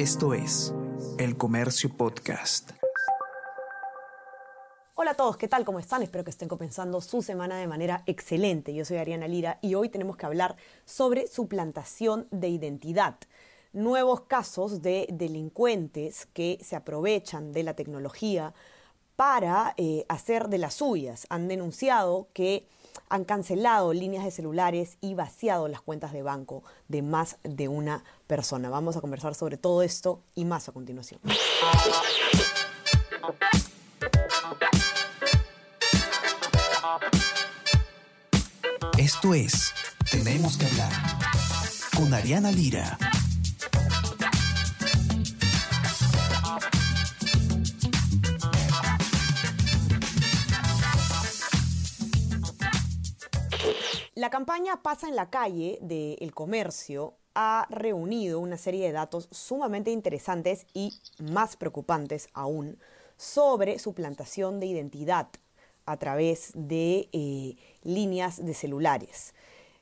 Esto es El Comercio Podcast. Hola a todos, ¿qué tal? ¿Cómo están? Espero que estén comenzando su semana de manera excelente. Yo soy Ariana Lira y hoy tenemos que hablar sobre suplantación de identidad. Nuevos casos de delincuentes que se aprovechan de la tecnología para eh, hacer de las suyas. Han denunciado que han cancelado líneas de celulares y vaciado las cuentas de banco de más de una persona. Vamos a conversar sobre todo esto y más a continuación. Esto es Tenemos que hablar con Ariana Lira. Campaña Pasa en la calle del comercio ha reunido una serie de datos sumamente interesantes y más preocupantes aún sobre suplantación de identidad a través de eh, líneas de celulares.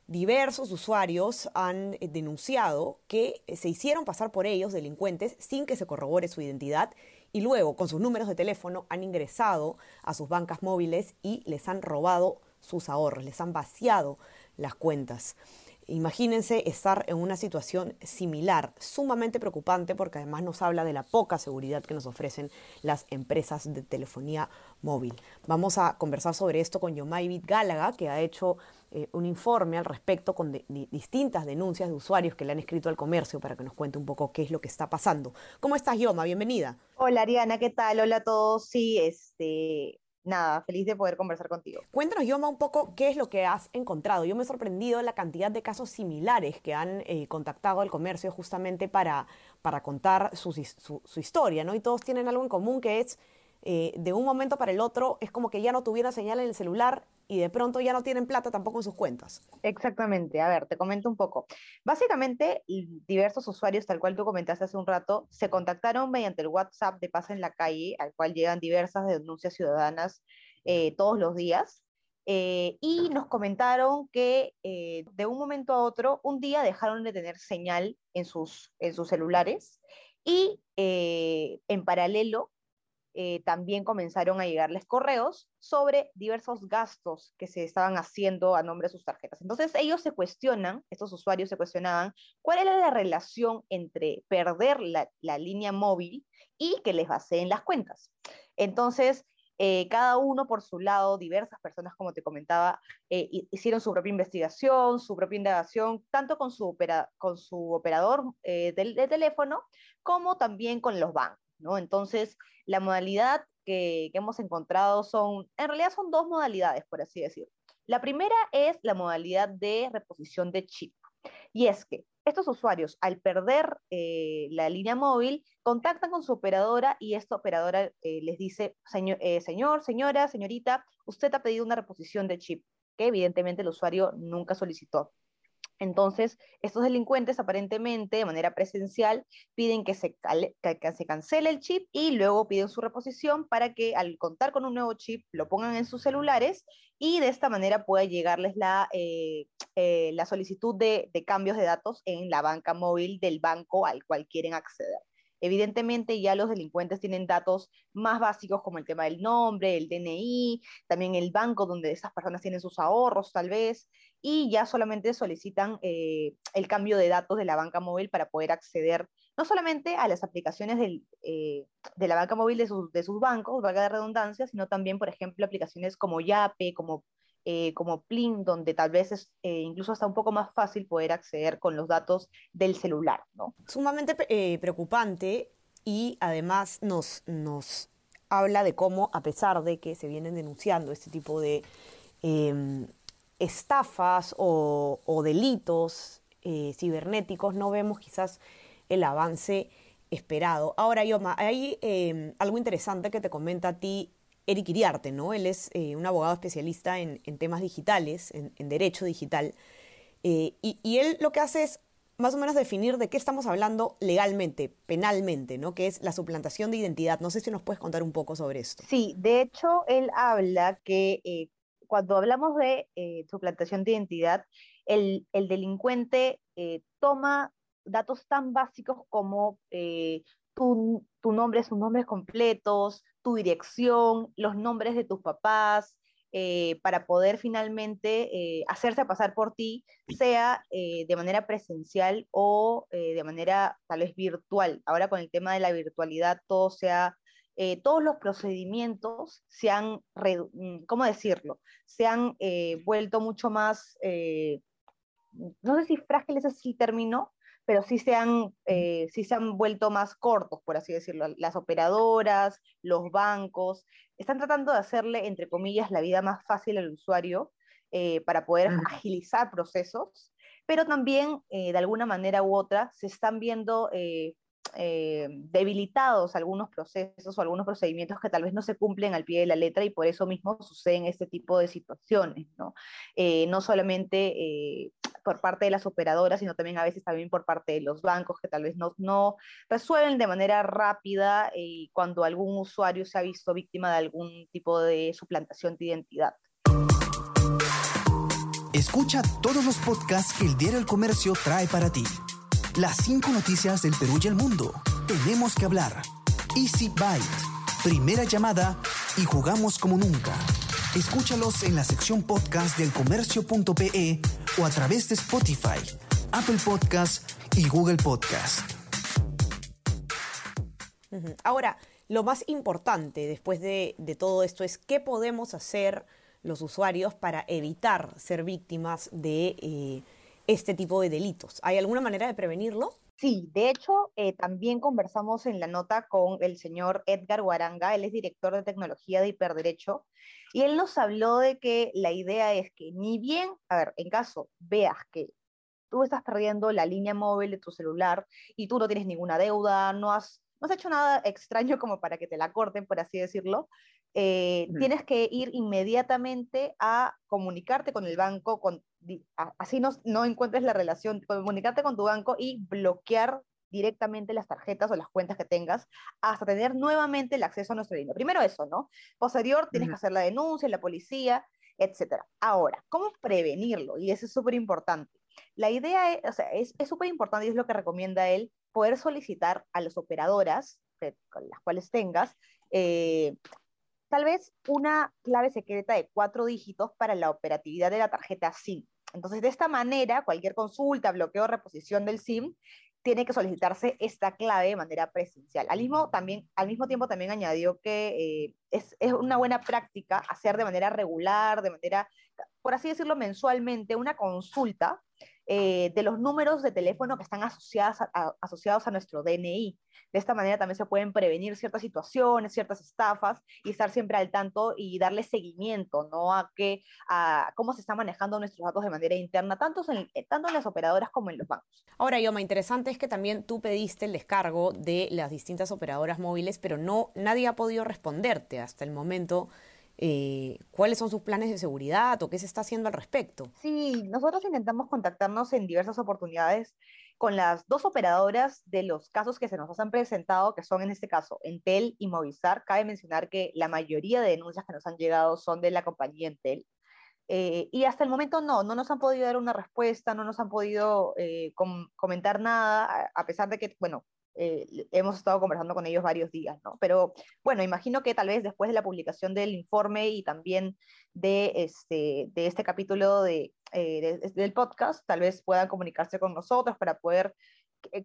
Diversos usuarios han eh, denunciado que se hicieron pasar por ellos delincuentes sin que se corrobore su identidad y luego con sus números de teléfono han ingresado a sus bancas móviles y les han robado sus ahorros, les han vaciado las cuentas. Imagínense estar en una situación similar, sumamente preocupante porque además nos habla de la poca seguridad que nos ofrecen las empresas de telefonía móvil. Vamos a conversar sobre esto con Yomaivit Gálaga, que ha hecho eh, un informe al respecto con distintas denuncias de usuarios que le han escrito al comercio para que nos cuente un poco qué es lo que está pasando. ¿Cómo estás, Yoma? Bienvenida. Hola, Ariana, ¿qué tal? Hola a todos. Sí, este, nada, feliz de poder conversar contigo. Cuéntanos, Yoma, un poco qué es lo que has encontrado. Yo me he sorprendido la cantidad de casos similares que han eh, contactado al comercio justamente para, para contar su, su, historia, ¿no? Y todos tienen algo en común que es, eh, de un momento para el otro, es como que ya no tuviera señal en el celular y de pronto ya no tienen plata tampoco en sus cuentas. Exactamente. A ver, te comento un poco. Básicamente, diversos usuarios, tal cual tú comentaste hace un rato, se contactaron mediante el WhatsApp de Paz en la Calle, al cual llegan diversas denuncias ciudadanas eh, todos los días. Eh, y nos comentaron que eh, de un momento a otro, un día dejaron de tener señal en sus, en sus celulares y en paralelo eh, también comenzaron a llegarles correos sobre diversos gastos que se estaban haciendo a nombre de sus tarjetas. Entonces ellos se cuestionan, estos usuarios se cuestionaban, cuál era la relación entre perder la, línea móvil y que les vacíen las cuentas. Entonces, eh, cada uno por su lado, diversas personas, como te comentaba, eh, hicieron su propia investigación, su propia indagación, tanto con su, con su operador de, teléfono como también con los bancos. ¿No? Entonces, la modalidad que, hemos encontrado son, en realidad son dos modalidades, por así decirlo. La primera es la modalidad de reposición de chip. Y es que estos usuarios, al perder eh, la línea móvil, contactan con su operadora y esta operadora eh, les dice, eh, señor, señora, señorita, usted ha pedido una reposición de chip, que evidentemente el usuario nunca solicitó. Entonces, estos delincuentes aparentemente de manera presencial piden que se, se, cancele el chip y luego piden su reposición para que al contar con un nuevo chip lo pongan en sus celulares y de esta manera pueda llegarles la, eh, eh, la solicitud de cambios de datos en la banca móvil del banco al cual quieren acceder. Evidentemente ya los delincuentes tienen datos más básicos como el tema del nombre, el DNI, también el banco donde esas personas tienen sus ahorros tal vez, y ya solamente solicitan eh, el cambio de datos de la banca móvil para poder acceder no solamente a las aplicaciones eh, de la banca móvil de, sus bancos, valga de redundancia, sino también, por ejemplo, aplicaciones como Yape, como, eh, como Plin, donde tal vez es incluso está un poco más fácil poder acceder con los datos del celular. ¿no? Sumamente preocupante y además nos, nos habla de cómo, a pesar de que se vienen denunciando este tipo de em, estafas o, delitos eh, cibernéticos, no vemos quizás el avance esperado. Ahora, Yoma, hay em, algo interesante que te comenta a ti Eric Iriarte, ¿no? Él es eh, un abogado especialista en, temas digitales, en, derecho digital, eh, y, él lo que hace es más o menos definir de qué estamos hablando legalmente, penalmente, ¿no? Que es la suplantación de identidad. No sé si nos puedes contar un poco sobre esto. Sí, de hecho, él habla que cuando hablamos de eh, suplantación de identidad, el, delincuente eh, toma datos tan básicos como eh, tu, tu, nombre, sus nombres completos, tu dirección, los nombres de tus papás, eh, para poder finalmente eh, hacerse pasar por ti, sea eh, de manera presencial o de manera tal vez virtual. Ahora con el tema de la virtualidad, todo sea, todos los procedimientos se han, mm, ¿cómo decirlo? Se han vuelto mucho más, no sé si frágiles es el término, pero sí se, han, eh, sí se han vuelto más cortos, por así decirlo. Las operadoras, los bancos, están tratando de hacerle, entre comillas, la vida más fácil al usuario eh, para poder agilizar procesos, pero también, eh, de alguna manera u otra, se están viendo eh, debilitados algunos procesos o algunos procedimientos que tal vez no se cumplen al pie de la letra y por eso mismo suceden este tipo de situaciones, ¿no? Eh, no solamente eh, por parte de las operadoras, sino también a veces también por parte de los bancos que tal vez no, no resuelven de manera rápida y cuando algún usuario se ha visto víctima de algún tipo de suplantación de identidad. Escucha todos los podcasts que el Diario El Comercio trae para ti las cinco noticias del Perú y el mundo. Tenemos que hablar. Easy Byte. Primera llamada y jugamos como nunca. Escúchalos en la sección podcast del comercio.pe o a través de Spotify, Apple Podcast y Google Podcast. Ahora, lo más importante después de, todo esto es qué podemos hacer los usuarios para evitar ser víctimas de... Eh, este tipo de delitos. ¿Hay alguna manera de prevenirlo? Sí, de hecho, eh, también conversamos en la nota con el señor Edgar Guaranga, él es director de tecnología de hiperderecho, y él nos habló de que la idea es que ni bien, a ver, en caso veas que tú estás perdiendo la línea móvil de tu celular y tú no tienes ninguna deuda, no has, no has hecho nada extraño como para que te la corten, por así decirlo, eh, tienes que ir inmediatamente a comunicarte con el banco, con, así no, no encuentres la relación, comunicarte con tu banco y bloquear directamente las tarjetas o las cuentas que tengas hasta tener nuevamente el acceso a nuestro dinero. Primero eso, ¿no? Posterior, tienes que hacer la denuncia, la policía, etcétera. Ahora, ¿cómo prevenirlo? Y eso es súper importante. La idea es, o sea, es súper importante y es lo que recomienda él, poder solicitar a las operadoras con las cuales tengas eh, tal vez una clave secreta de cuatro dígitos para la operatividad de la tarjeta SIM. Entonces, de esta manera, cualquier consulta, bloqueo reposición del SIM tiene que solicitarse esta clave de manera presencial. Al mismo, también, al mismo tiempo también añadió que eh, es, es, una buena práctica hacer de manera regular, de manera, por así decirlo, mensualmente, una consulta eh, de los números de teléfono que están asociados a, asociados a nuestro DNI. De esta manera también se pueden prevenir ciertas situaciones, ciertas estafas y estar siempre al tanto y darle seguimiento, ¿no? A, que, a cómo se están manejando nuestros datos de manera interna, tanto en, eh, tanto en las operadoras como en los bancos. Ahora, Yoma, interesante es que también tú pediste el descargo de las distintas operadoras móviles, pero no nadie ha podido responderte hasta el momento eh, cuáles son sus planes de seguridad o qué se está haciendo al respecto. Sí, nosotros intentamos contactarnos en diversas oportunidades con las dos operadoras de los casos que se nos han presentado, que son en este caso Entel y Movistar. Cabe mencionar que la mayoría de denuncias que nos han llegado son de la compañía Entel. Eh, y hasta el momento no, no nos han podido dar una respuesta, no nos han podido eh, comentar nada, a pesar de que, bueno, eh, hemos estado conversando con ellos varios días, ¿no? Pero bueno, imagino que tal vez después de la publicación del informe y también de este, este capítulo de, eh, del podcast, tal vez puedan comunicarse con nosotros para poder,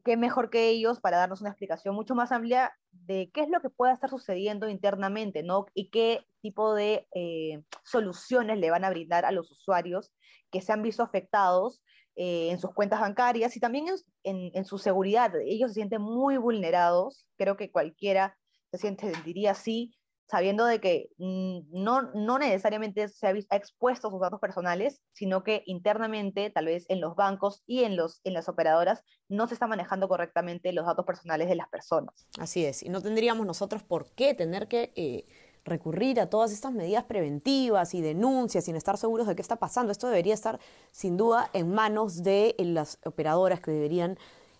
qué mejor que ellos, para darnos una explicación mucho más amplia de qué es lo que puede estar sucediendo internamente, ¿no? Y qué tipo de eh, soluciones le van a brindar a los usuarios que se han visto afectados eh, en sus cuentas bancarias y también en, su seguridad. Ellos se sienten muy vulnerados, creo que cualquiera se sentiría así, sabiendo de que mm, no, no necesariamente se ha, expuesto sus datos personales, sino que internamente, tal vez en los bancos y en, los, en las operadoras, no se está manejando correctamente los datos personales de las personas. Así es, y no tendríamos nosotros por qué tener que... Eh, recurrir a todas estas medidas preventivas y denuncias sin estar seguros de qué está pasando. Esto debería estar sin duda en manos de las operadoras que deberían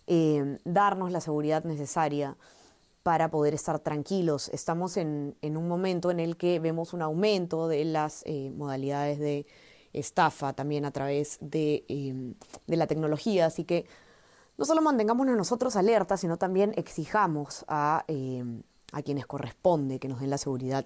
eh, darnos la seguridad necesaria para poder estar tranquilos. Estamos en, un momento en el que vemos un aumento de las eh, modalidades de estafa también a través de, de la tecnología, así que no solo mantengámonos nosotros alertas, sino también exijamos a, a quienes corresponde que nos den la seguridad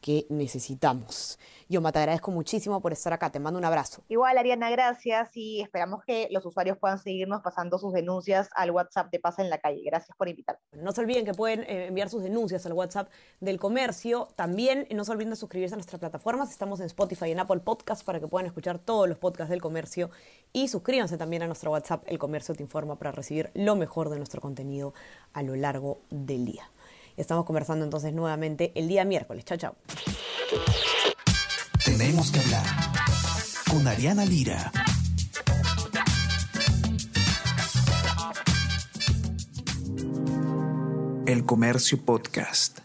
que necesitamos. Yo te agradezco muchísimo por estar acá, te mando un abrazo. Igual, Ariana, gracias y esperamos que los usuarios puedan seguirnos pasando sus denuncias al WhatsApp de Pasa en la Calle. Gracias por invitarme. No se olviden que pueden eh, enviar sus denuncias al WhatsApp del comercio. También no se olviden de suscribirse a nuestras plataformas. Estamos en Spotify y en Apple Podcast para que puedan escuchar todos los podcasts del comercio. Y suscríbanse también a nuestro WhatsApp, El Comercio Te Informa, para recibir lo mejor de nuestro contenido a lo largo del día. Estamos conversando entonces nuevamente el día miércoles. Chao, chao. Tenemos que hablar con Ariana Lira. El Comercio Podcast.